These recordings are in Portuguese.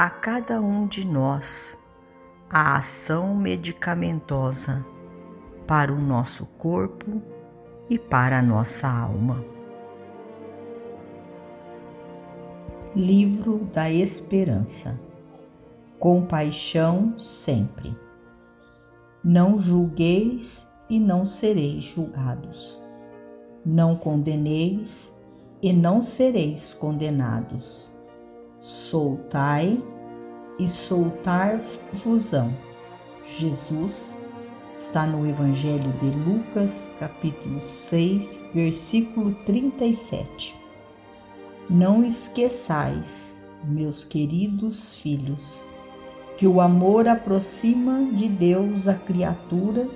a cada um de nós a ação medicamentosa para o nosso corpo e para a nossa alma. Livro da Esperança Compaixão sempre. Não julgueis e não sereis julgados. Não condeneis e não sereis condenados soltai e soltar-vosão. Jesus está no Evangelho de Lucas, capítulo 6, versículo 37. Não esqueçais, meus queridos filhos, que o amor aproxima de Deus a criatura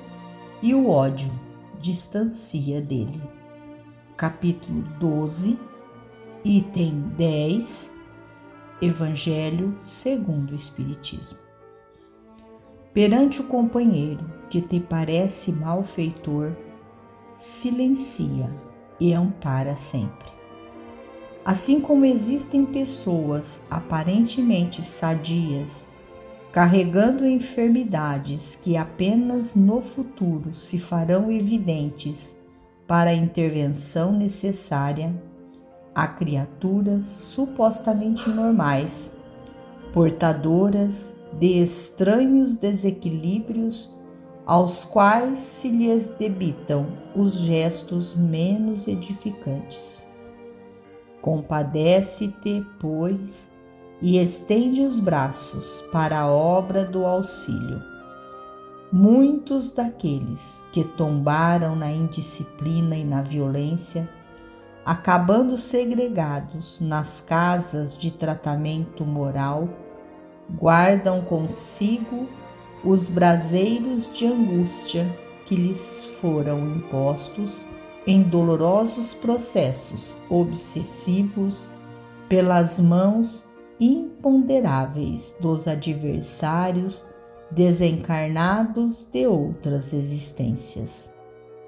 e o ódio distancia dele. Capítulo 12, item 10 Evangelho segundo o Espiritismo. Perante o companheiro que te parece malfeitor, silencia e ampara sempre. Assim como existem pessoas aparentemente sadias, carregando enfermidades que apenas no futuro se farão evidentes para a intervenção necessária, a criaturas supostamente normais, portadoras de estranhos desequilíbrios aos quais se lhes debitam os gestos menos edificantes. Compadece-te, pois, e estende os braços para a obra do auxílio. Muitos daqueles que tombaram na indisciplina e na violência acabando segregados nas casas de tratamento moral, guardam consigo os braseiros de angústia que lhes foram impostos em dolorosos processos obsessivos pelas mãos imponderáveis dos adversários desencarnados de outras existências.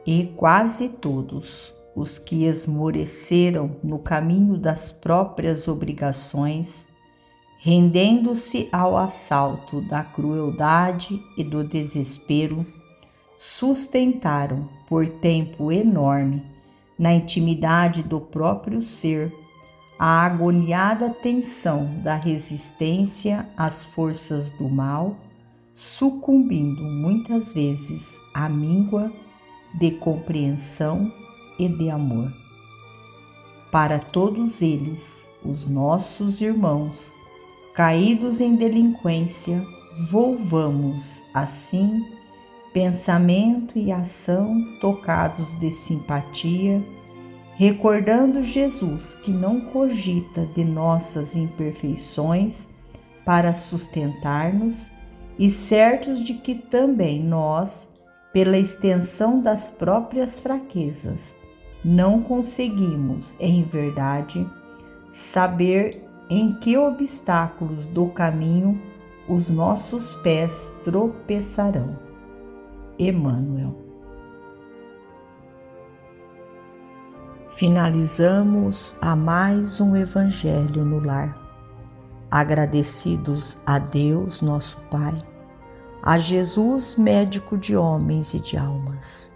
E quase todos os que esmoreceram no caminho das próprias obrigações, rendendo-se ao assalto da crueldade e do desespero, sustentaram por tempo enorme, na intimidade do próprio ser, a agoniada tensão da resistência às forças do mal, sucumbindo muitas vezes à míngua de compreensão e de amor. Para todos eles, os nossos irmãos, caídos em delinquência, volvamos assim pensamento e ação tocados de simpatia, recordando Jesus que não cogita de nossas imperfeições para sustentar-nos e certos de que também nós, pela extensão das próprias fraquezas, não conseguimos, em verdade, saber em que obstáculos do caminho os nossos pés tropeçarão. Emmanuel. Finalizamos a mais um Evangelho no lar, agradecidos a Deus, nosso Pai, a Jesus, médico de homens e de almas